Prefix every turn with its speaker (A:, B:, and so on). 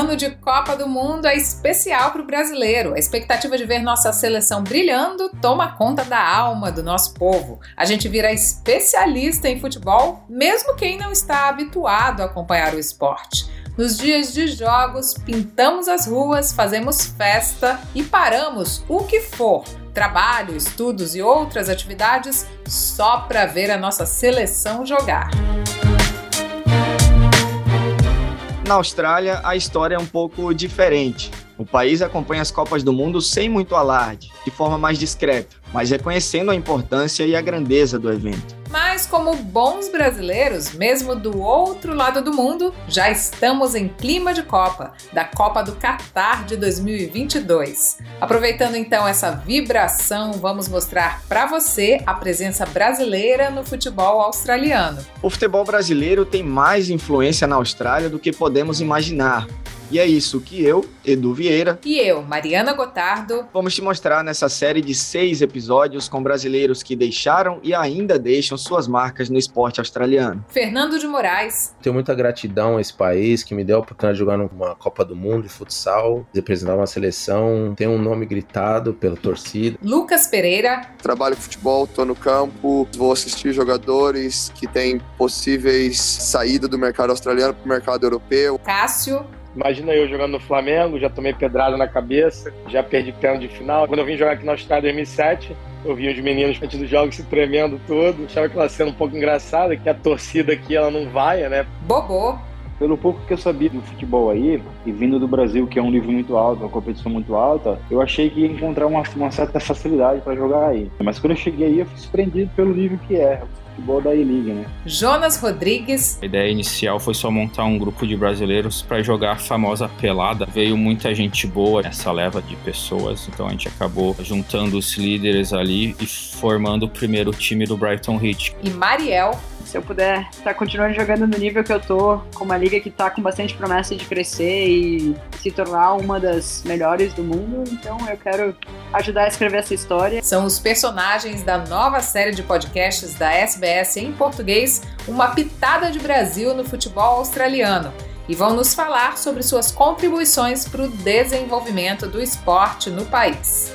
A: ano de Copa do Mundo é especial para o brasileiro. A expectativa de ver nossa seleção brilhando toma conta da alma do nosso povo. A gente vira especialista em futebol, mesmo quem não está habituado a acompanhar o esporte. Nos dias de jogos, pintamos as ruas, fazemos festa e paramos o que for trabalho, estudos e outras atividades só para ver a nossa seleção jogar.
B: Na Austrália, a história é um pouco diferente. O país acompanha as Copas do Mundo sem muito alarde, de forma mais discreta, mas reconhecendo a importância e a grandeza do evento.
A: Mas, como bons brasileiros, mesmo do outro lado do mundo, já estamos em clima de Copa, da Copa do Catar de 2022. Aproveitando então essa vibração, vamos mostrar para você a presença brasileira no futebol australiano.
B: O futebol brasileiro tem mais influência na Austrália do que podemos imaginar. E é isso que eu, Edu Vieira.
A: E eu, Mariana Gotardo.
B: Vamos te mostrar nessa série de seis episódios com brasileiros que deixaram e ainda deixam suas marcas no esporte australiano.
A: Fernando de Moraes.
C: Tenho muita gratidão a esse país que me deu a oportunidade de jogar numa Copa do Mundo de futsal, representar uma seleção, ter um nome gritado pela torcida.
A: Lucas Pereira.
D: Trabalho futebol, tô no campo, vou assistir jogadores que têm possíveis saída do mercado australiano para o mercado europeu.
A: Cássio.
E: Imagina eu jogando no Flamengo, já tomei pedrada na cabeça, já perdi pênalti de final. Quando eu vim jogar aqui na Austrália em 2007, eu vi os meninos antes dos jogos se tremendo todo. Achava aquela cena um pouco engraçada, que a torcida aqui ela não vai, né?
A: Bobô.
F: Pelo pouco que eu sabia do futebol aí, e vindo do Brasil, que é um nível muito alto, uma competição muito alta, eu achei que ia encontrar uma, uma certa facilidade para jogar aí. Mas quando eu cheguei aí, eu fui surpreendido pelo nível que é futebol da E-League, né?
A: Jonas Rodrigues.
G: A ideia inicial foi só montar um grupo de brasileiros para jogar a famosa pelada. Veio muita gente boa nessa leva de pessoas, então a gente acabou juntando os líderes ali e formando o primeiro time do Brighton Heat.
A: E Mariel
H: se eu puder estar tá continuando jogando no nível que eu tô, com uma liga que está com bastante promessa de crescer e se tornar uma das melhores do mundo, então eu quero ajudar a escrever essa história.
A: São os personagens da nova série de podcasts da SBS em português, Uma Pitada de Brasil no futebol australiano. E vão nos falar sobre suas contribuições para o desenvolvimento do esporte no país.